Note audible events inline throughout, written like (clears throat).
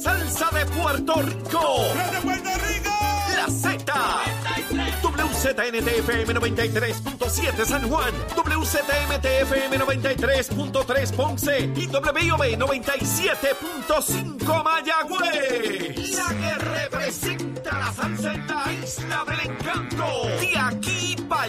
salsa de Puerto Rico. ¡De Puerto Rico! La Z. WZNTFM 93.7 San Juan, WZMTFM 93.3 Ponce y WIOB 97.5 Mayagüez. La que representa la salsa en la isla del encanto. De aquí para.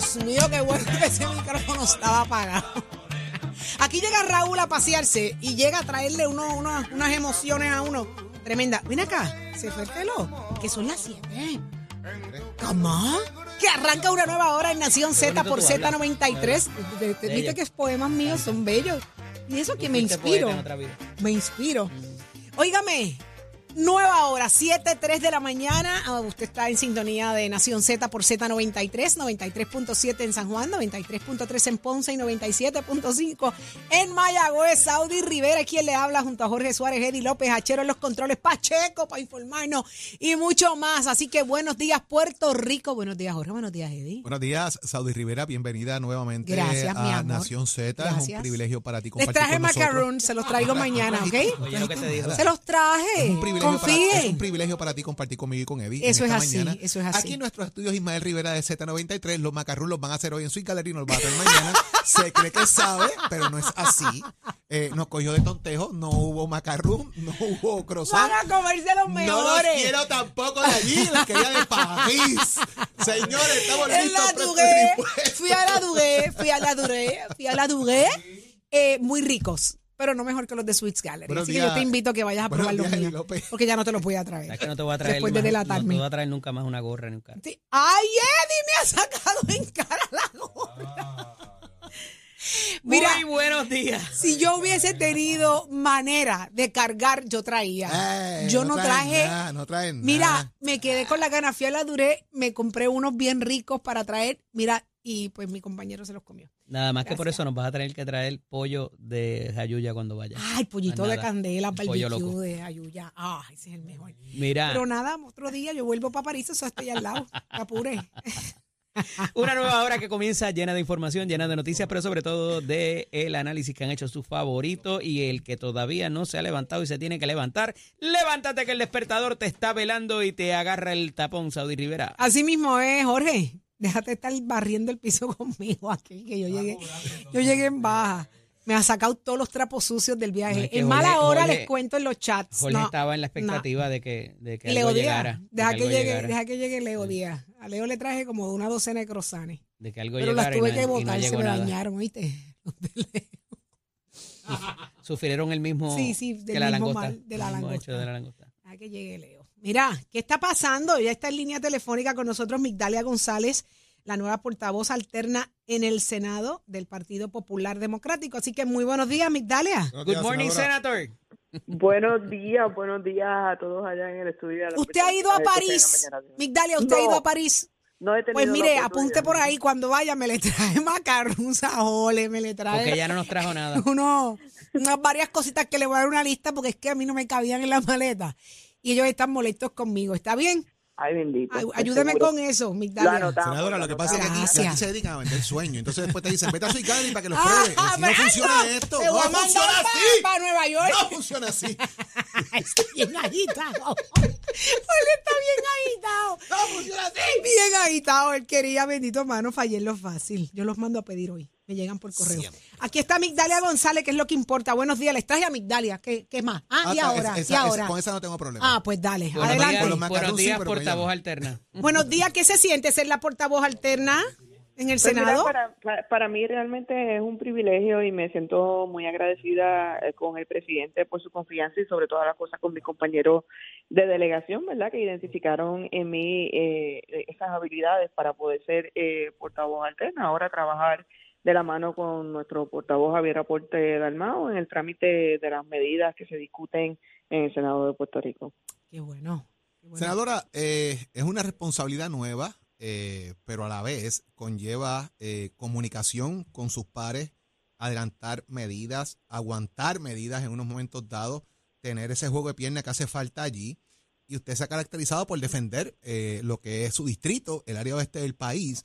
Dios mío, qué bueno que ese micrófono estaba apagado. Aquí llega Raúl a pasearse y llega a traerle uno, uno- unas emociones a uno. Tremenda. Ven acá, se fue el reloj, que son las 7. ¿Cómo? Que arranca una nueva hora en Nación Z por tú hablas. Z93. Te- te- Viste que es poemas míos son bellos. Y eso que me inspiro. Me inspiro. Óigame, nueva hora, 7.3 de la mañana. Ah, usted está en sintonía de Nación Z por Z93, 93.7 en San Juan, 93.3 en Ponce y 97.5 en Mayagüez. Saudi Rivera, quien le habla junto a Jorge Suárez, Eddie López, Hachero en los controles, Pacheco para informarnos y mucho más. Así que buenos días, Puerto Rico. Buenos días, Jorge. Buenos días, Eddie. Buenos días, Saudi Rivera, bienvenida nuevamente Gracias, mi a amor. Nación Z. Es un privilegio para ti Les compartir traje con nosotros. macaroon, se los traigo (laughs) mañana, ¿ok? Oye, lo que te. Se los traje. Es un, privilegio para, es un privilegio para ti compartir conmigo y con Eddie. Eso es así, mañana. eso es así. Aquí en nuestros estudios Ismael Rivera de Z93, los macarrón los van a hacer hoy en su galería y nos los va a traer mañana. (laughs) Se cree que sabe, pero no es así. Eh, nos cogió de tontejo, no hubo macarrón, no hubo croissant. Van a comerse los No los mejores. quiero tampoco de allí, los quería de París. Señores, estamos En listos. Dugué, fui a la Dugué, fui a la Dugué, fui a la Dugué, eh, muy ricos, pero no mejor que los de Sweets Gallery. Buenos Así que yo te invito a que vayas a Buenos probar los días, Eddie míos, López. porque ya no te los voy a traer. ¿Sabes que no te voy a traer Después de más- delatarme. No te voy a traer nunca más una gorra ni un carro. Sí. Ay, Eddie me ha sacado en cara la gorra. Mira, Muy buenos días. si yo hubiese tenido manera de cargar, yo traía. Eh, yo no, traen traje. nada, no traen Mira, nada. me quedé con la gana, fui a la Duré, me compré unos bien ricos para traer, mira, y pues mi compañero se los comió. Nada más que por eso nos vas a tener que traer pollo de Jayuya cuando vaya. Ay, pollito de candela, barbecue de Ayuya. Ah, ese es el mejor. Mira, Pero nada, otro día yo vuelvo para París, eso estoy al lado. (laughs) Apure. una nueva hora que (laughs) comienza llena de información, llena de noticias, pero sobre todo de el análisis que han hecho sus favoritos y el que todavía no se ha levantado y se tiene que levantar. Levántate que el despertador te está velando y te agarra el tapón, Saudi Rivera. Así mismo es, Jorge. Déjate estar barriendo el piso (laughs) conmigo aquí, que yo llegué, yo llegué en baja. Me ha sacado todos los trapos sucios del viaje. No, es que en mala Jorge- hora Jorge- les cuento en los chats. Jorge No, estaba en la no. expectativa de que, de que Leo algo Díaz. llegara. de Deja que, llegue, llegara, deja que llegue Leo Díaz. A Leo le traje como una docena de croissants. de que algo Pero las tuve que botar, se me nada. dañaron, ¿oíste? (laughs) Sufrieron el mismo Sí, sí, del que la mismo langosta. mal, de la langosta. de la langosta. Deja que llegue Leo. Mira, ¿qué está pasando? Ya está en línea telefónica con nosotros Migdalia González, la nueva portavoz alterna en el Senado del Partido Popular Democrático. Así que muy buenos días, Migdalia. Buenos Good días, morning, senadora. Senator. Buenos días, buenos días a todos allá en el estudio. a ¿Usted ha ido a París? Migdalia, ¿usted ha ido a París? No he tenido Pues mire, apunte por ahí, cuando vaya me le trae (laughs) macarrón, sajole, me le trae Porque ya no nos trajo nada. (laughs) uno, unas varias cositas que le voy a dar una lista porque es que a mí no me cabían en la maleta. Y ellos están molestos conmigo. ¿Está bien? Ay, bendito. Ay, seguro. con eso, Lo Migdalia. anotamos, Senadora, lo que pasa es que aquí, se dedican a vender sueños. Entonces después te dicen, vete a su para que los Ah, pruebes. Así no Fernando, funciona esto. No funciona así. pa' Nueva York. No funciona así. (laughs) está bien agitado. (laughs) Él está bien agitado. No funciona así. Bien agitado. Él quería, bendito mano, fallé en lo fácil. Yo los mando a pedir hoy. Me llegan por correo. Siempre. Aquí está Migdalia González, que es lo que importa. Buenos días. Les traje a Migdalia. ¿Qué, qué más? Ah, Ah, y ahora. esa- y ahora. esa- con esa no tengo problema. Ah, pues dale. Buenos Adelante. días, buenos sí, días pero portavoz alterna. (laughs) Buenos días. ¿Qué se siente ser la portavoz alterna en el Pues mira, Senado. para, para, para mí realmente es un privilegio y me siento muy agradecida eh, con el presidente por su confianza y sobre todas las cosas con mis compañeros de delegación, ¿verdad? Que identificaron en mí eh, esas habilidades para poder ser eh, portavoz alterna. Ahora trabajar de la mano con nuestro portavoz Javier Aporte Dalmao en el trámite de las medidas que se discuten en el Senado de Puerto Rico. Qué bueno. qué bueno. Senadora, eh, es una responsabilidad nueva, eh, pero a la vez conlleva eh, comunicación con sus pares, adelantar medidas, aguantar medidas en unos momentos dados, tener ese juego de pierna que hace falta allí. Y usted se ha caracterizado por defender eh, lo que es su distrito, el área oeste del país.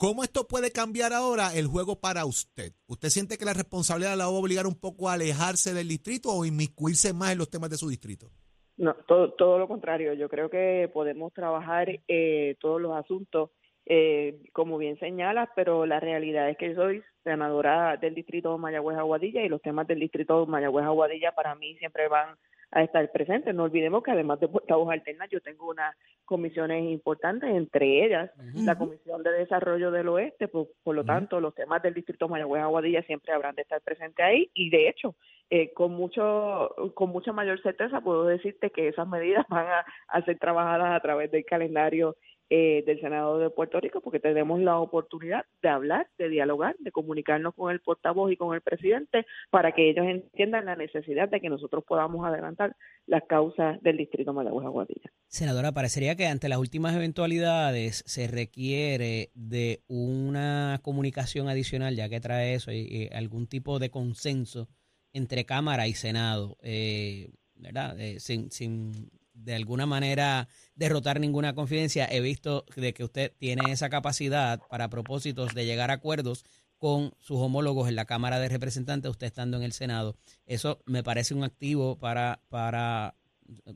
¿Cómo esto puede cambiar ahora el juego para usted? ¿Usted siente que la responsabilidad la va a obligar un poco a alejarse del distrito o inmiscuirse más en los temas de su distrito? No, todo, todo lo contrario. Yo creo que podemos trabajar eh, todos los asuntos, eh, como bien señalas, pero la realidad es que soy senadora del distrito Mayagüez-Aguadilla y los temas del distrito Mayagüez-Aguadilla para mí siempre van a estar presentes. No olvidemos que además de portavoz alterna, yo tengo unas comisiones importantes, entre ellas la Comisión de Desarrollo del Oeste, por, por lo tanto, los temas del distrito Mayagüez-Aguadilla siempre habrán de estar presentes ahí. Y de hecho, eh, con mucho con mucha mayor certeza puedo decirte que esas medidas (laughs) van a, a ser trabajadas a través del calendario eh, del Senado de Puerto Rico porque tenemos la oportunidad de hablar, de dialogar, de comunicarnos con el portavoz y con el presidente para que ellos entiendan la necesidad de que nosotros podamos adelantar las causas del distrito Mayagüez Aguadilla. Senadora, parecería que ante las últimas eventualidades se requiere de una comunicación adicional, ya que trae eso, y, algún tipo de consenso entre Cámara y Senado, eh, ¿verdad? Eh, sin, sin de alguna manera derrotar ninguna confidencia. He visto de que usted tiene esa capacidad para propósitos de llegar a acuerdos con sus homólogos en la Cámara de Representantes, usted estando en el Senado. Eso me parece un activo para, para,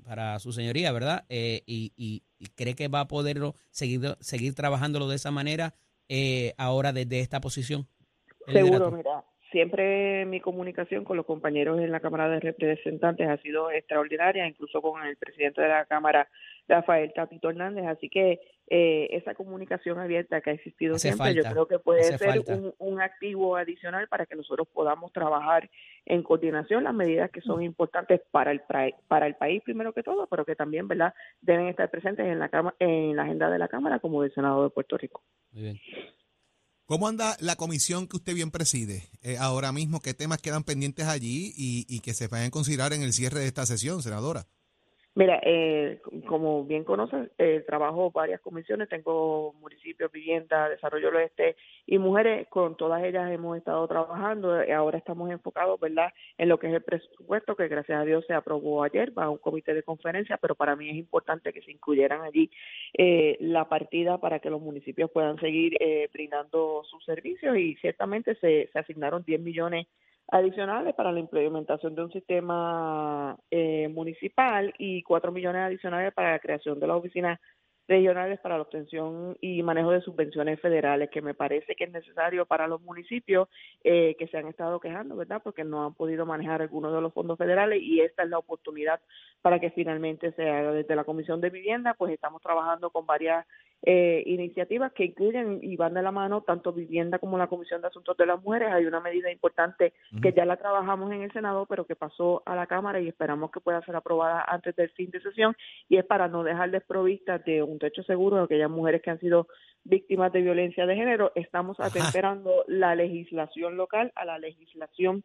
para su señoría, ¿verdad? Eh, y, cree que va a poderlo seguir, seguir trabajándolo de esa manera eh, ahora desde esta posición. Seguro, mira, siempre mi comunicación con los compañeros en la Cámara de Representantes ha sido extraordinaria, incluso con el presidente de la Cámara, Rafael Tatito Hernández, así que eh, esa comunicación abierta que ha existido Hace siempre, yo creo que puede hace ser un, un activo adicional para que nosotros podamos trabajar en coordinación las medidas que son importantes para el para el país primero que todo, pero que también, ¿verdad?, deben estar presentes en la en la agenda de la Cámara como del Senado de Puerto Rico. Muy bien. ¿Cómo anda la comisión que usted bien preside eh, ahora mismo? ¿Qué temas quedan pendientes allí y, y que se vayan a considerar en el cierre de esta sesión, senadora? Mira, eh, como bien conoces, eh, trabajo varias comisiones, tengo municipios, vivienda, desarrollo del oeste y mujeres, con todas ellas hemos estado trabajando, eh, ahora estamos enfocados, ¿verdad?, en lo que es el presupuesto, que gracias a Dios se aprobó ayer, va a un comité de conferencia, pero para mí es importante que se incluyeran allí eh, la partida para que los municipios puedan seguir eh, brindando sus servicios y ciertamente se, se asignaron 10 millones adicionales para la implementación de un sistema eh, municipal y cuatro millones adicionales para la creación de las oficinas regionales para la obtención y manejo de subvenciones federales, que me parece que es necesario para los municipios eh, que se han estado quejando, ¿verdad? Porque no han podido manejar algunos de los fondos federales y esta es la oportunidad para que finalmente se haga. Desde la Comisión de Vivienda, pues estamos trabajando con varias eh, iniciativas que incluyen y van de la mano tanto vivienda como la Comisión de Asuntos de las Mujeres. Hay una medida importante que ya la trabajamos en el Senado, pero que pasó a la Cámara y esperamos que pueda ser aprobada antes del fin de sesión y es para no dejar desprovistas de un techo seguro a aquellas mujeres que han sido víctimas de violencia de género. Estamos atemperando la legislación local a la legislación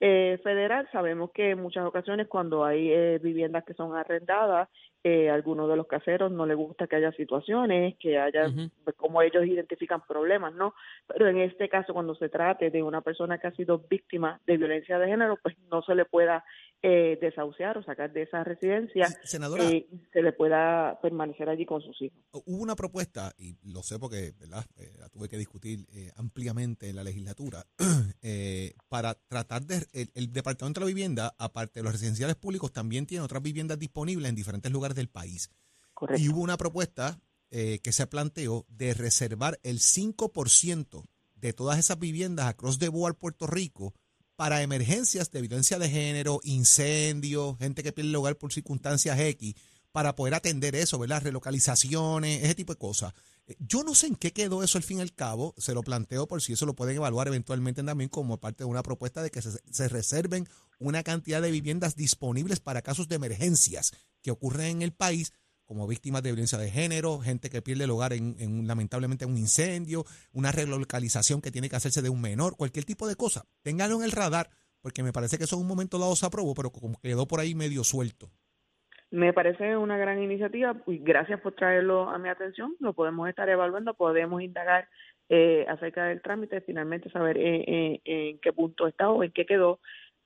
eh, federal. Sabemos que en muchas ocasiones cuando hay eh, viviendas que son arrendadas, eh, a algunos de los caseros no les gusta que haya situaciones, que haya, pues, como ellos identifican problemas, ¿no? Pero en este caso, cuando se trate de una persona que ha sido víctima de violencia de género, pues no se le pueda eh, desahuciar o sacar de esa residencia, Senadora, eh, se le pueda permanecer allí con sus hijos. hubo una propuesta, y lo sé porque ¿verdad? Eh, la tuve que discutir eh, ampliamente en la legislatura, (clears throat) eh, para tratar de... El, el Departamento de la Vivienda, aparte de los residenciales públicos, también tiene otras viviendas disponibles en diferentes lugares del país. Correcto. Y hubo una propuesta eh, que se planteó de reservar el 5% de todas esas viviendas across the board Puerto Rico para emergencias de violencia de género, incendios, gente que pierde el hogar por circunstancias X, para poder atender eso, ¿verdad? Relocalizaciones, ese tipo de cosas. Eh, Yo no sé en qué quedó eso al fin y al cabo, se lo planteo por si eso lo pueden evaluar eventualmente también como parte de una propuesta de que se, se reserven una cantidad de viviendas disponibles para casos de emergencias que ocurren en el país, como víctimas de violencia de género, gente que pierde el hogar en, en lamentablemente en un incendio, una relocalización que tiene que hacerse de un menor, cualquier tipo de cosa. Ténganlo en el radar, porque me parece que eso en un momento dado se aprobó, pero como quedó por ahí medio suelto. Me parece una gran iniciativa y gracias por traerlo a mi atención. Lo podemos estar evaluando, podemos indagar eh, acerca del trámite, finalmente saber eh, eh, en qué punto está o en qué quedó.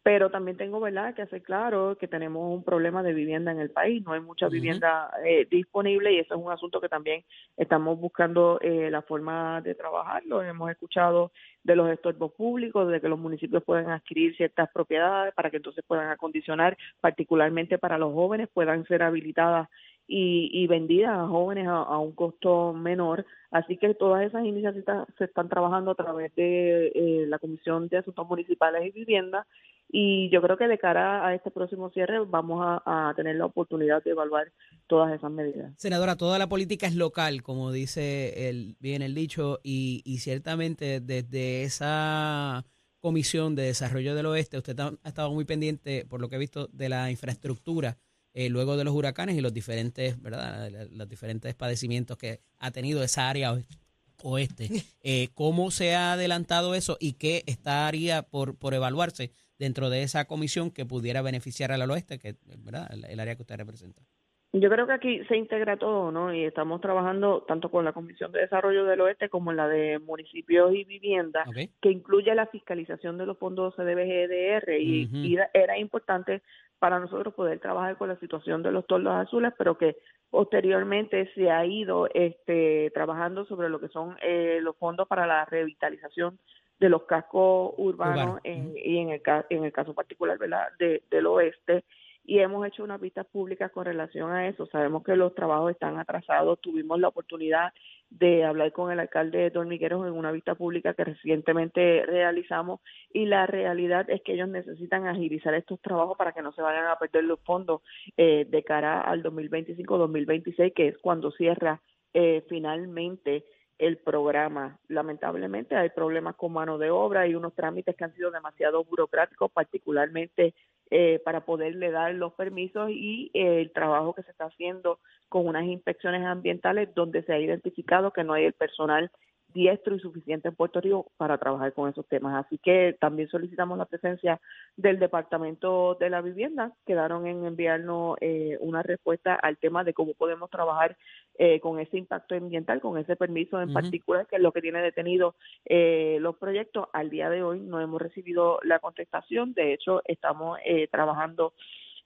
Pero también tengo, ¿verdad?, que hacer claro que tenemos un problema de vivienda en el país. No hay mucha vivienda eh, disponible y eso es un asunto que también estamos buscando eh, la forma de trabajarlo. Hemos escuchado de los estorbos públicos, de que los municipios pueden adquirir ciertas propiedades para que entonces puedan acondicionar, particularmente para los jóvenes, puedan ser habilitadas y, y vendidas a jóvenes a, a un costo menor. Así que todas esas iniciativas se están trabajando a través de eh, la Comisión de Asuntos Municipales y Vivienda y yo creo que de cara a este próximo cierre vamos a, a tener la oportunidad de evaluar todas esas medidas. Senadora, toda la política es local, como dice el, bien el dicho, y, y ciertamente desde esa comisión de desarrollo del oeste, usted ha estado muy pendiente, por lo que he visto, de la infraestructura eh, luego de los huracanes y los diferentes, ¿verdad? Los diferentes padecimientos que ha tenido esa área oe- oeste. (laughs) Eh, ¿Cómo se ha adelantado eso y qué estaría por, por evaluarse dentro de esa comisión que pudiera beneficiar al oeste, que ¿verdad? El, el área que usted representa? Yo creo que aquí se integra todo, ¿no? Y estamos trabajando tanto con la Comisión de Desarrollo del Oeste como la de Municipios y Vivienda, ¿Ok? que incluye la fiscalización de los fondos CDBGDR y, Ujú. y era- era importante para nosotros poder trabajar con la situación de los tordos azules, pero que posteriormente se ha ido este, trabajando sobre lo que son eh, los fondos para la revitalización de los cascos urbanos Urbano, en- y en el, en el caso particular ¿verdad? De, del oeste y hemos hecho unas vistas públicas con relación a eso. Sabemos que los trabajos están atrasados. Tuvimos la oportunidad de hablar con el alcalde de Dormigueros en una vista pública que recientemente realizamos y la realidad es que ellos necesitan agilizar estos trabajos para que no se vayan a perder los fondos eh, de cara al 2025-2026, que es cuando cierra eh, finalmente el programa. Lamentablemente hay problemas con mano de obra y unos trámites que han sido demasiado burocráticos, particularmente eh, para poderle dar los permisos y eh, el trabajo que se está haciendo con unas inspecciones ambientales donde se ha identificado que no hay el personal diestro y suficiente en Puerto Rico para trabajar con esos temas. Así que también solicitamos la presencia del Departamento de la Vivienda. Quedaron en enviarnos eh, una respuesta al tema de cómo podemos trabajar eh, con ese impacto ambiental, con ese permiso en Ujú. particular, que es lo que tiene detenido eh, los proyectos. Al día de hoy no hemos recibido la contestación. De hecho, estamos eh, trabajando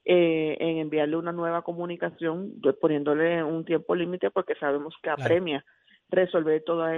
eh, en enviarle una nueva comunicación, de- poniéndole un tiempo límite porque sabemos que Claro. Resolver todos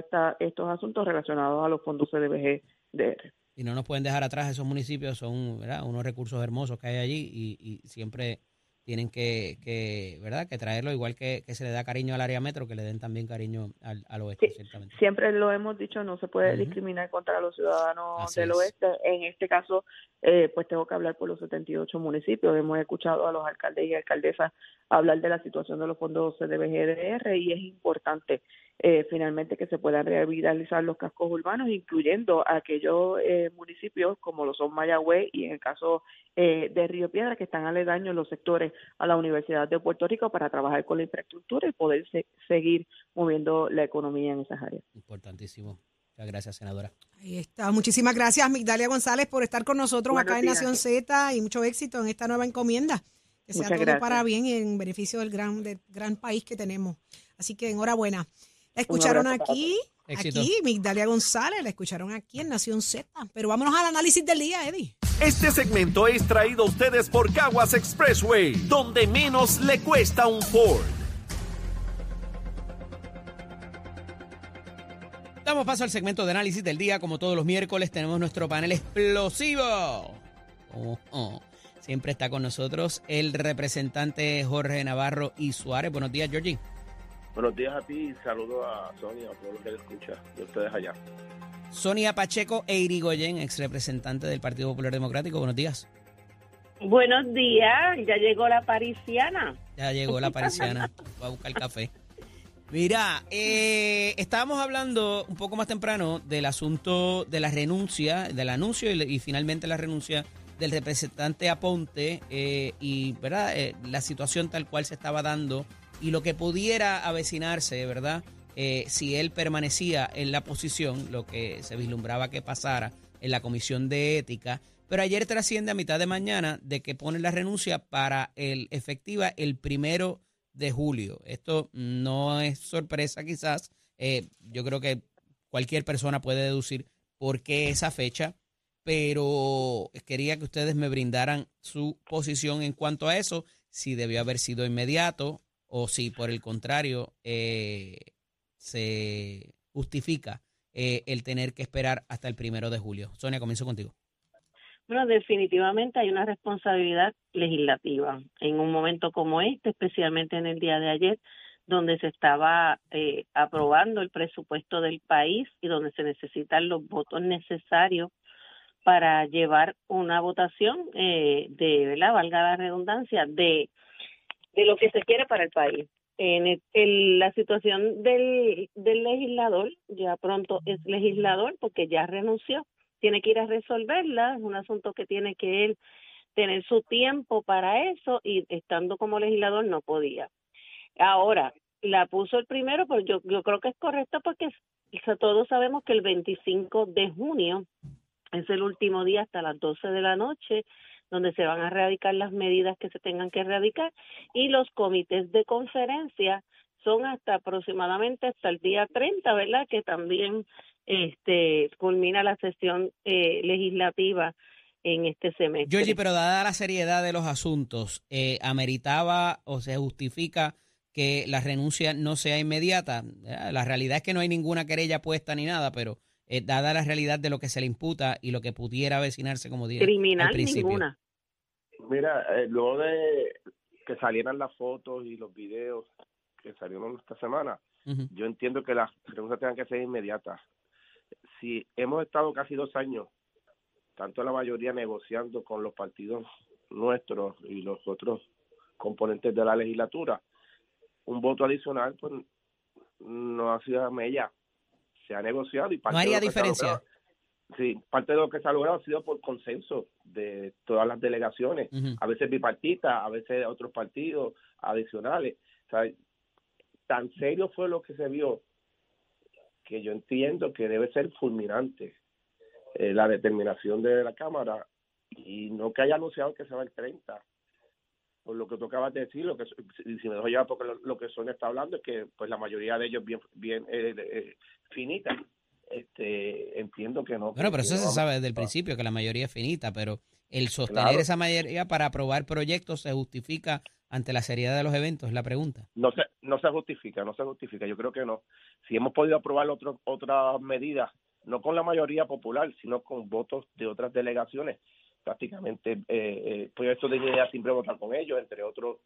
estos asuntos relacionados a los fondos CDBG-DR. y no nos pueden dejar atrás esos municipios, son ¿verdad? unos recursos hermosos que hay allí y, y siempre tienen que, que, ¿verdad? que traerlo, igual que, que se le da cariño al área metro, que le den también cariño al, al oeste, Sí, ciertamente. Siempre lo hemos dicho, no se puede discriminar contra los ciudadanos Así del es. oeste. En este caso, eh, pues tengo que hablar por los 78 municipios. Hemos escuchado a los alcaldes y alcaldesas hablar de la situación de los fondos CDBGDR y es importante eh, finalmente que se puedan revitalizar los cascos urbanos, incluyendo aquellos eh, municipios como lo son Mayagüez y en el caso eh, de Río Piedra, que están aledaños los sectores a la Universidad de Puerto Rico para trabajar con la infraestructura y poder se- seguir moviendo la economía en esas áreas. Importantísimo. Muchas gracias, senadora. Ahí está. Muchísimas gracias, Migdalia González, por estar con nosotros Buenos acá en. Nación Z y mucho éxito en esta nueva encomienda. Que sea Muchas todo gracias. para bien y en beneficio del gran, del gran país que tenemos. Así que enhorabuena. La escucharon aquí, Éxito. aquí, Migdalia González, la escucharon aquí en Nación Z. Pero vámonos al análisis del día, Eddie. Este segmento es traído a ustedes por Caguas Expressway, donde menos le cuesta un Ford. Damos paso al segmento de análisis del día. Como todos los miércoles, tenemos nuestro panel explosivo. Oh, oh. Siempre está con nosotros el representante Jorge Navarro y Suárez. Buenos días, Georgie. Buenos días a ti y saludo a Sonia, a todos los que le escucha, y a ustedes allá. Sonia Pacheco e Irigoyen, ex representante del Partido Popular Democrático. Buenos días. Buenos días, ya llegó la parisiana. Ya llegó la parisiana. Va a buscar café. Mira, eh, estábamos hablando un poco más temprano del asunto de la renuncia, del anuncio y, y finalmente la renuncia del representante Aponte eh, y verdad Eh, la situación tal cual se estaba dando y lo que pudiera avecinarse, ¿verdad? Eh, si él permanecía en la posición, lo que se vislumbraba que pasara en la comisión de ética. Pero ayer trasciende a mitad de mañana de que pone la renuncia para el efectiva el primero de julio. Esto no es sorpresa quizás. Eh, yo creo que cualquier persona puede deducir por qué esa fecha, pero quería que ustedes me brindaran su posición en cuanto a eso, si debió haber sido inmediato o si por el contrario eh, se justifica eh, el tener que esperar hasta el primero de julio. Sonia, comienzo contigo. Bueno, definitivamente hay una responsabilidad legislativa en un momento como este, especialmente en el día de ayer, donde se estaba eh, aprobando el presupuesto del país y donde se necesitan los votos necesarios para llevar una votación eh, de, ¿verdad? Valga la redundancia, de, de lo que se quiere para el país. En el- la situación del, del legislador, ya pronto es legislador porque ya renunció, tiene que ir a resolverla, es un asunto que tiene que él tener su tiempo para eso y estando como legislador no podía. Ahora, la puso el primero, pues yo, yo creo que es correcto porque todos sabemos que el 25 de junio es el último día hasta las 12 de la noche donde se van a erradicar las medidas que se tengan que erradicar y los comités de conferencia son hasta aproximadamente hasta el día 30, ¿verdad? Que también este culmina la sesión eh, legislativa en este semestre. Georgie, pero dada la seriedad de los asuntos, eh, ¿ameritaba o se justifica que la renuncia no sea inmediata? Eh, La realidad es que no hay ninguna querella puesta ni nada, pero eh, dada la realidad de lo que se le imputa y lo que pudiera avecinarse, como dije al criminal principio. ninguna. Mira, eh, luego de que salieran las fotos y los videos que salieron esta semana, yo entiendo que las renuncias tengan que ser inmediatas. Si hemos estado casi dos años, tanto la mayoría negociando con los partidos nuestros y los otros componentes de la legislatura, un voto adicional, pues no ha sido mella. Se ha negociado y No haría diferencia. Sí, parte de lo que se ha logrado ha sido por consenso de todas las delegaciones a veces bipartistas, a veces otros partidos adicionales. O sea, tan serio fue lo que se vio que yo entiendo que debe ser fulminante eh, la determinación de la Cámara y no que haya anunciado que se va el 30. Por lo que tú acabas de decir, lo que si si me dejo llevar porque lo, lo que Sonia está hablando es que pues la mayoría de ellos bien bien eh, eh, finita. Este, entiendo que no. Bueno, pero eso se sabe desde el principio, que la mayoría es finita, pero el sostener Claro. esa mayoría para aprobar proyectos se justifica ante la seriedad de los eventos, es la pregunta. no se no se justifica, no se justifica. Yo creo que no. Si hemos podido aprobar otro, otras medidas, no con la mayoría popular, sino con votos de otras delegaciones, prácticamente, eh, eh, Proyecto de Dignidad siempre votar con ellos, entre otros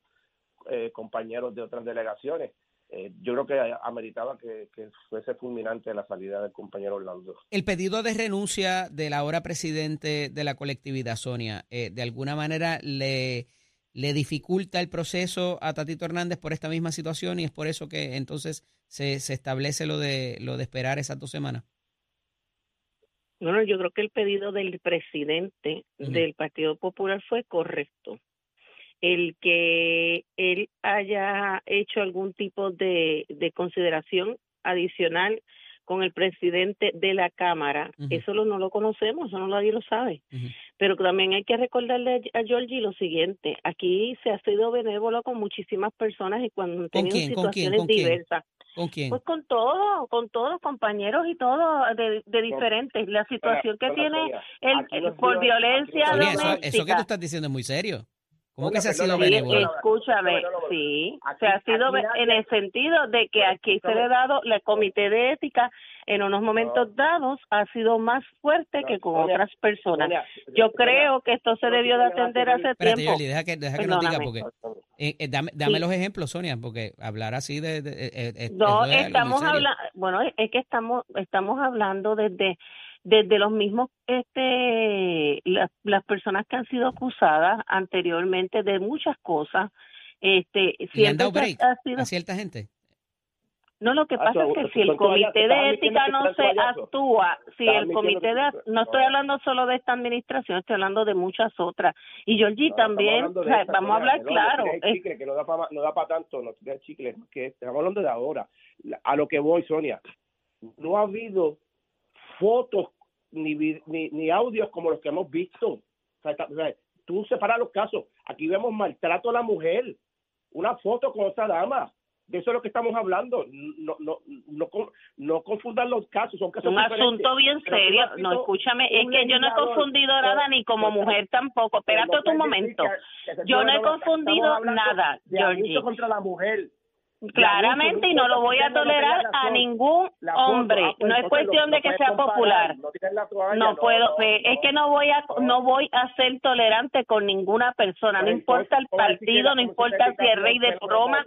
eh, compañeros de otras delegaciones. Eh, yo creo que ameritaba que, que fuese fulminante la salida del compañero Orlando. El pedido de renuncia del ahora presidente de la colectividad, Sonia, eh, de alguna manera le, le dificulta el proceso a Tatito Hernández por esta misma situación y es por eso que entonces se, se establece lo de, lo de esperar esas dos semanas. Bueno, yo creo que el pedido del presidente del Partido Popular fue correcto. El que él haya hecho algún tipo de, de consideración adicional con el presidente de la Cámara, eso lo, no lo conocemos, eso no nadie lo sabe. Pero también hay que recordarle a a Georgie lo siguiente, aquí se ha sido benévolo con muchísimas personas y cuando han tenido quién? ¿Con quién? situaciones ¿Con diversas. ¿Con quién? Pues con todo, con todos los compañeros y todo de, de diferentes. La situación que tiene el, por violencia sido- eso, eso que tú doméstica. estás diciendo es muy serio. ¿Cómo que se ha sido perdóname, Sí, benévolo? escúchame, sí, se ha sido en el sentido de que aquí se le ha dado, el comité de ética en unos momentos dados ha sido más fuerte que con otras personas. Yo creo que esto se debió de atender hace Espérate, tiempo. Yoli, deja que, deja que nos diga, Perdóname. porque eh, eh, dame, dame Sí. los ejemplos, Sonia, porque hablar así de... de- eh, No, es estamos hablando, bueno, es que estamos estamos hablando desde desde los mismos, este, las, las personas que han sido acusadas anteriormente de muchas cosas, este, ¿Y le han siempre dado ha- break ha sido- a cierta gente? no, lo que Ah, pasa es que si el comité de ética no se actúa, si el comité de, no estoy hablando solo de esta administración, estoy hablando de muchas otras. Y Georgie No, también, vamos a hablar claro. chicle, que no da para no da para tanto, no chicle, que estamos hablando de ahora. A lo que voy, Sonia, no ha habido fotos ni, ni, ni audios como los que hemos visto. O sea, está- o sea, tú separas los casos. Aquí vemos maltrato a la mujer. Una foto con esa dama. De eso es lo que estamos hablando. No, no, no, no confundan los casos. Son casos un asunto bien serio. No, escúchame, es un que yo no he confundido nada ni como mujer tampoco. Espérate decir momento. Yo no he confundido nada, Georgie. contra la mujer. Claramente, y no lo voy a tolerar a ningún hombre. pues, No es cuestión de que sea popular. No puedo, pues, es que no voy a no voy a ser tolerante con ninguna persona, no importa el partido, no importa si es rey de Roma,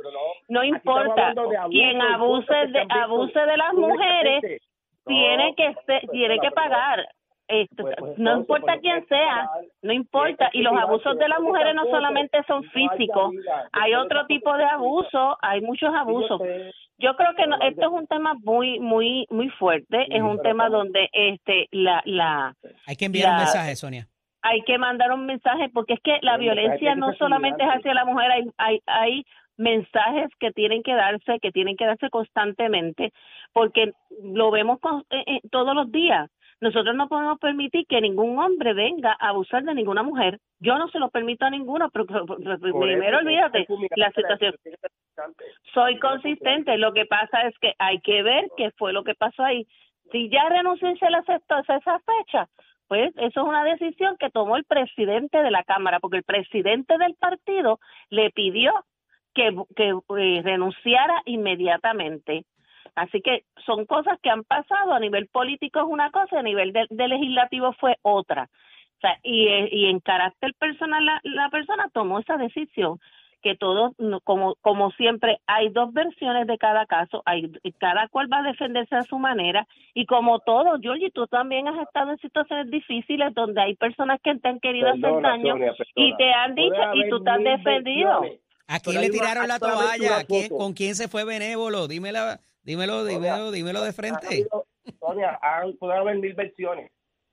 no importa. Quien abuse de abuse de las mujeres tiene que ser- tiene que pagar. Esto, Pues, pues, no entonces, importa pues, quién sea, no importa. Y los abusos de las mujeres no solamente son físicos, hay otro tipo de abusos, hay muchos abusos. Yo creo que no, esto es un tema muy, muy, muy fuerte. Es un tema donde, este, la, la, Hay que enviar un mensaje, Sonia. hay que mandar un mensaje porque es que la violencia no solamente es hacia la mujer, hay, hay, hay mensajes que tienen que darse, que tienen que darse constantemente, porque lo vemos con- eh, eh, todos los días. Nosotros no podemos permitir que ningún hombre venga a abusar de ninguna mujer. Yo no se lo permito a ninguno, pero, (laughs) pero- pero por primero eso, olvídate la situación. Soy consistente. Lo que pasa es que hay que ver qué fue lo que pasó ahí. Si ya renunció y se le aceptó a esa fecha, pues eso es una decisión que tomó el presidente de la Cámara, porque el presidente del partido le pidió que, que eh, renunciara inmediatamente. Así que son cosas que han pasado. A nivel político es una cosa, a nivel de, de legislativo fue otra. O sea, y, eh, y en carácter personal la, la persona tomó esa decisión que todos, no- como, como siempre, hay dos versiones de cada caso, hay, cada cual va a defenderse a su manera, y como todo, Georgie, tú también has estado en situaciones difíciles donde hay personas que te han querido hacer Perdona, daño Sonia, y te han dicho, y tú te has defendido. versiones, ¿A quién le tiraron la toalla? una ¿A quién- foto. ¿Con quién se fue benévolo? Dímela, dímelo, dímelo, dímelo de frente. Sonia, han- puede haber mil versiones,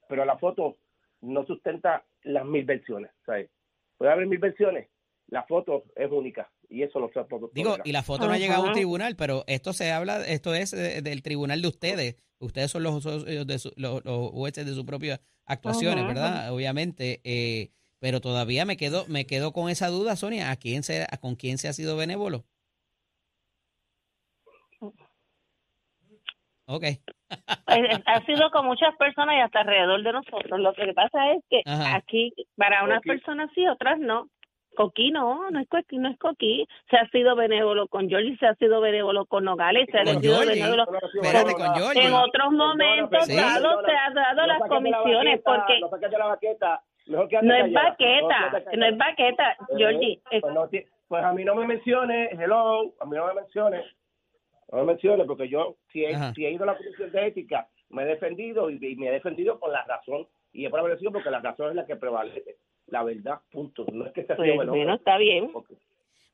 pero la foto no sustenta las mil versiones. ¿sabes? Puede haber mil versiones, la foto es única y eso se puede Digo, y la foto no ha llegado a un tribunal, pero esto se habla, esto es eh, del tribunal de ustedes. Ustedes son los, socios de su- los, los jueces de sus propias actuaciones, Ajá. ¿verdad? Obviamente, eh, pero todavía me quedo, me quedo con esa duda, Sonia. ¿A quién se, a con quién se ha sido benévolo? Ok. Eh, ha sido con muchas personas y hasta alrededor de nosotros. Lo que pasa es que Ajá. aquí, para unas Coqui. personas sí, otras no. Coquí no, no es Coquí, no es Coquí. Se ha sido benévolo con Georgie, se ha sido benévolo con Nogales, se ha sido Georgie. benévolo. Espérate, con Georgie. En otros momentos Sí. dado, se ha dado las comisiones baqueta, porque No saques de la baqueta. Mejor quédate no es baqueta, no es baqueta, Eh, Georgie. es- Pues, pues a mí no me menciones, hello, a mí no me menciones. No me menciones porque yo, si he, si he ido a la Comisión de Ética, me he defendido y, y me he defendido por la razón. Y he prevalecido porque la razón es la que prevalece. La verdad, punto. No es que se Pues, bueno, está bien.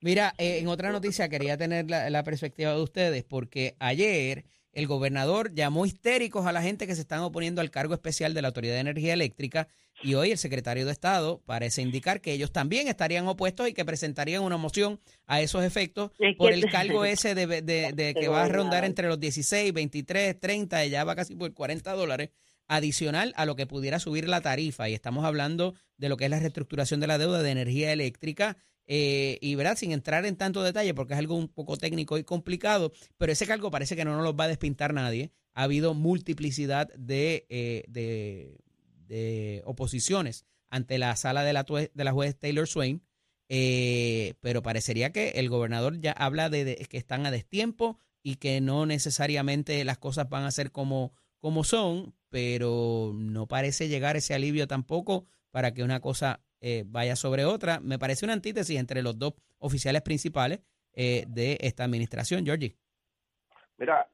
Mira, eh, en otra noticia quería tener la, la perspectiva de ustedes porque ayer el gobernador llamó histéricos a la gente que se están oponiendo al cargo especial de la Autoridad de Energía Eléctrica y hoy el secretario de Estado parece indicar que ellos también estarían opuestos y que presentarían una moción a esos efectos por el cargo ese de, de- de (laughs) que va a rondar entre los 16, 23, 30, y ya va casi por 40 dólares adicional a lo que pudiera subir la tarifa. Y estamos hablando de lo que es la reestructuración de la deuda de energía eléctrica. Eh, y verdad, sin entrar en tanto detalle, porque es algo un poco técnico y complicado, pero ese cargo parece que no nos lo va a despintar nadie. Ha habido multiplicidad de, eh, de, de oposiciones ante la sala de la, de la juez Taylor Swain, eh, pero parecería que el gobernador ya habla de, de que están a destiempo y que no necesariamente las cosas van a ser como, como son, pero no parece llegar ese alivio tampoco para que una cosa eh, vaya sobre otra. Me parece una antítesis entre los dos oficiales principales eh, de esta administración, Georgie. Mira,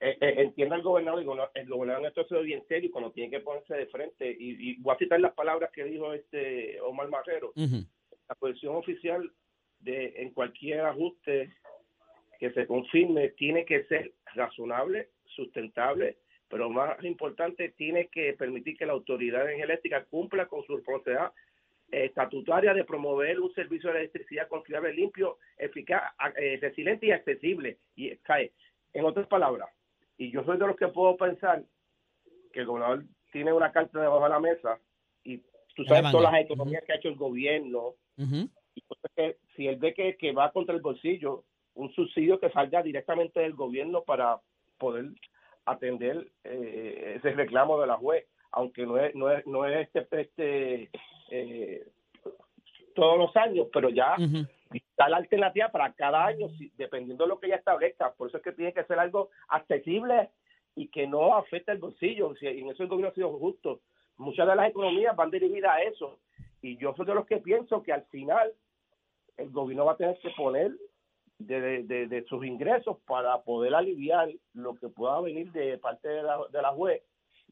eh, eh, entienda el gobernador, y cuando- el gobernador en esto se ve bien serio cuando tiene que ponerse de frente, y, y voy a citar las palabras que dijo este Omar Marrero, la posición oficial de en cualquier ajuste que se confirme tiene que ser razonable, sustentable, pero más importante, tiene que permitir que la autoridad eléctrica cumpla con su responsabilidad estatutaria de promover un servicio de electricidad confiable, limpio, eficaz, eh, resiliente y accesible. Y cae, en otras palabras, y yo soy de los que puedo pensar que el gobernador tiene una carta debajo de la mesa y tú sabes todas las economías que ha hecho el gobierno Ujú. y pues es que si él ve que, que va contra el bolsillo, un subsidio que salga directamente del gobierno para poder atender eh, ese reclamo de la juez, aunque no es no es, no es este, este eh, todos los años, pero ya está la alternativa para cada año, si- dependiendo de lo que ella establezca. Por eso es que tiene que ser algo accesible y que no afecte el bolsillo. Si- en eso el gobierno ha sido justo. Muchas de las economías van dirigidas a eso. Y yo soy de los que pienso que al final el gobierno va a tener que poner de, de- sus ingresos para poder aliviar lo que pueda venir de parte de la, de la juez.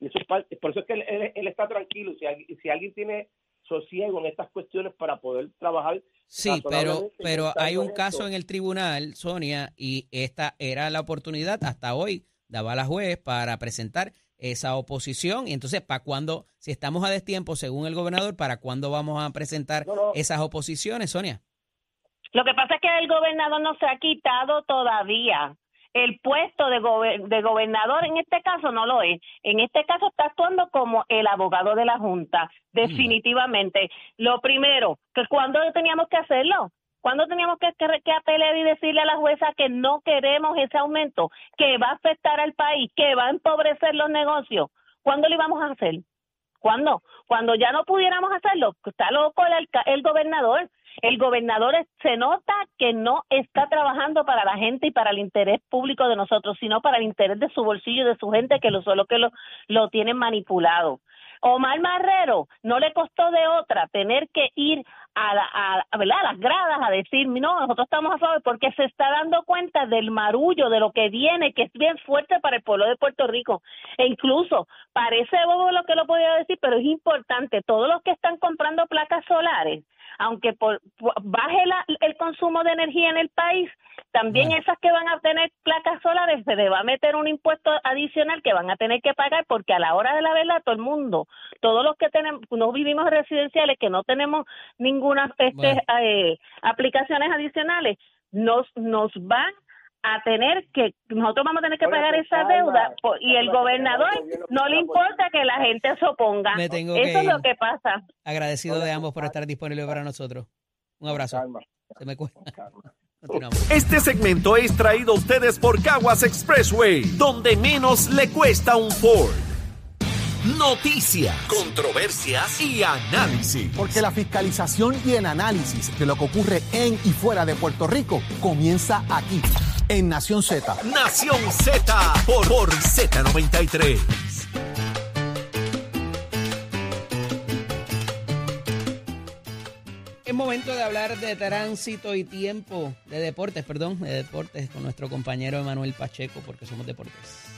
Y eso es parte- por eso es que él, él- él está tranquilo. Si, si alguien tiene sosiego en estas cuestiones para poder trabajar Sí, pero, pero hay un caso esto. en el tribunal, Sonia, y esta era la oportunidad hasta hoy, daba la juez para presentar esa oposición. Y entonces, ¿para cuándo, si estamos a destiempo, según el gobernador, para cuándo vamos a presentar No, no. esas oposiciones, Sonia? Lo que pasa es que el gobernador no se ha quitado todavía. El puesto de, gober- de gobernador en este caso no lo es. En este caso está actuando como el abogado de la Junta, definitivamente. Lo primero, que cuando teníamos que hacerlo, cuando teníamos que, que, que apelar y decirle a la jueza que no queremos ese aumento, que va a afectar al país, que va a empobrecer los negocios. ¿Cuándo lo íbamos a hacer? ¿Cuándo? Cuando ya no pudiéramos hacerlo. Está loco el, el gobernador. El gobernador se nota que no está trabajando para la gente y para el interés público de nosotros, sino para el interés de su bolsillo y de su gente que lo solo que lo, lo tienen manipulado. Omar Marrero no le costó de otra tener que ir a, la- a, a- ¿verdad? a las gradas a decir, no, nosotros estamos a favor, porque se está dando cuenta del marullo, de lo que viene, que es bien fuerte para el pueblo de Puerto Rico. E incluso, parece bobo lo que lo podía decir, pero es importante, todos los que están comprando placas solares, aunque por, baje la- el consumo de energía en el país, también Bueno. esas que van a tener placas solares se les va a meter un impuesto adicional que van a tener que pagar porque a la hora de la verdad todo el mundo, todos los que tenemos, no vivimos en residenciales, que no tenemos ninguna este, Bueno. eh, aplicaciones adicionales, nos, nos van a tener que, nosotros vamos a tener que Oye, pagar pues, esa calma, deuda po- y el calma, gobernador el no le importa que la gente se oponga. Me tengo Eso que es ir. lo que pasa. Agradecido de ambos por estar disponibles para nosotros. Un abrazo. Calma, Se me. (laughs) Este segmento es traído a ustedes por Caguas Expressway, donde menos le cuesta un Ford. Noticias, controversias y análisis. Porque la fiscalización y el análisis de lo que ocurre en y fuera de Puerto Rico comienza aquí, en Nación Z. Nación Z por, por Z93. Es momento de hablar de tránsito y tiempo, de deportes, perdón, de deportes con nuestro compañero Emanuel Pacheco, porque somos deportes.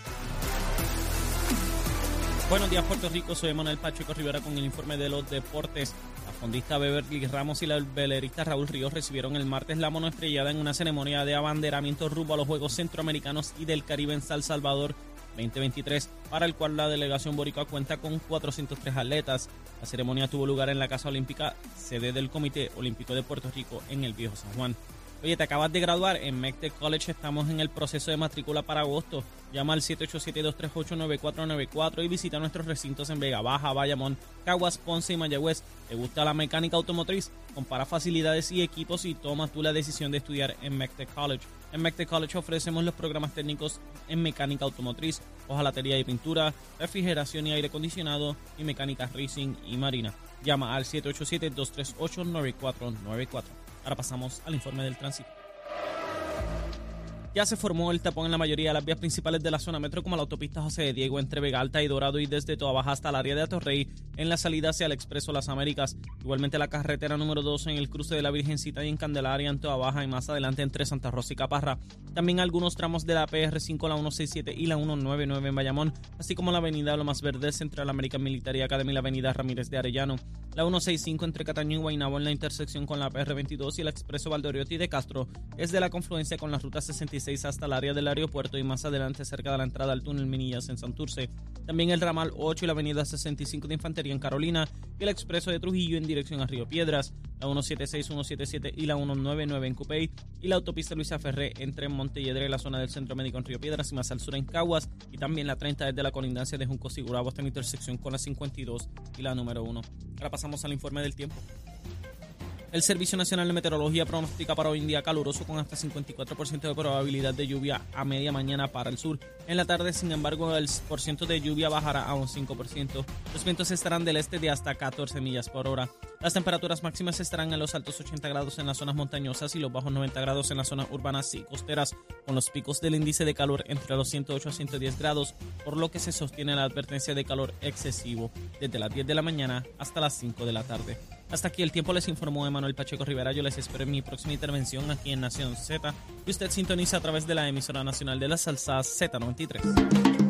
Buenos días Puerto Rico, soy Manuel Pacheco Rivera con el informe de los deportes. La fondista Beverly Ramos y la velerista Raúl Ríos recibieron el martes la mano estrellada en una ceremonia de abanderamiento rumbo a los Juegos Centroamericanos y del Caribe en San Salvador 2023, para el cual la delegación boricua cuenta con 403 atletas. La ceremonia tuvo lugar en la Casa Olímpica, sede del Comité Olímpico de Puerto Rico en el Viejo San Juan. Oye, te acabas de graduar en MECTEC College, estamos en el proceso de matrícula para agosto. Llama al 787-238-9494 y visita nuestros recintos en Vega Baja, Bayamón, Caguas, Ponce y Mayagüez. ¿Te gusta la mecánica automotriz? Compara facilidades y equipos y toma tú la decisión de estudiar en MECTEC College. En MECTEC College ofrecemos los programas técnicos en mecánica automotriz, hojalatería y pintura, refrigeración y aire acondicionado y mecánica racing y marina. Llama al 787-238-9494. Ahora pasamos al informe del tránsito. Ya se formó el tapón en la mayoría de las vías principales de la zona metro, como la autopista José de Diego entre Vega Alta y Dorado y desde Toa Baja hasta el área de Atorrey en la salida hacia el Expreso Las Américas. Igualmente la carretera número 2 en el cruce de la Virgencita y en Candelaria en Toa Baja y más adelante entre Santa Rosa y Caparra. También algunos tramos de la PR5, la 167 y la 199 en Bayamón, así como la avenida Lomas Verdes entre la American Military Academy y la avenida Ramírez de Arellano. La 165 entre Cataño y Guaynabo en la intersección con la PR22 y el Expreso Valdoriotti de Castro es de la confluencia con la ruta 66 hasta el área del aeropuerto y más adelante cerca de la entrada al túnel Minillas en Santurce. También el ramal 8 y la avenida 65 de Infantería en Carolina y el expreso de Trujillo en dirección a Río Piedras, la 176, 177 y la 199 en Cupey y la autopista Luisa Ferré entre Montelledre, la zona del Centro Médico en Río Piedras y más al sur en Caguas y también la 30 desde la colindancia de Junco Sigurabo hasta la intersección con la 52 y la número 1. Ahora pasamos al informe del tiempo. El Servicio Nacional de Meteorología pronostica para hoy en día caluroso con hasta 54% de probabilidad de lluvia a media mañana para el sur. En la tarde, sin embargo, el porcentaje de lluvia bajará a un 5%. Los vientos estarán del este de hasta 14 millas por hora. Las temperaturas máximas estarán en los altos 80 grados en las zonas montañosas y los bajos 90 grados en las zonas urbanas y costeras, con los picos del índice de calor entre los 108 a 110 grados, por lo que se sostiene la advertencia de calor excesivo desde las 10 de la mañana hasta las 5 de la tarde. Hasta aquí el tiempo les informó Emanuel Pacheco Rivera. Yo les espero en mi próxima intervención aquí en Nación Z. Y usted sintoniza a través de la emisora nacional de la salsa Z93.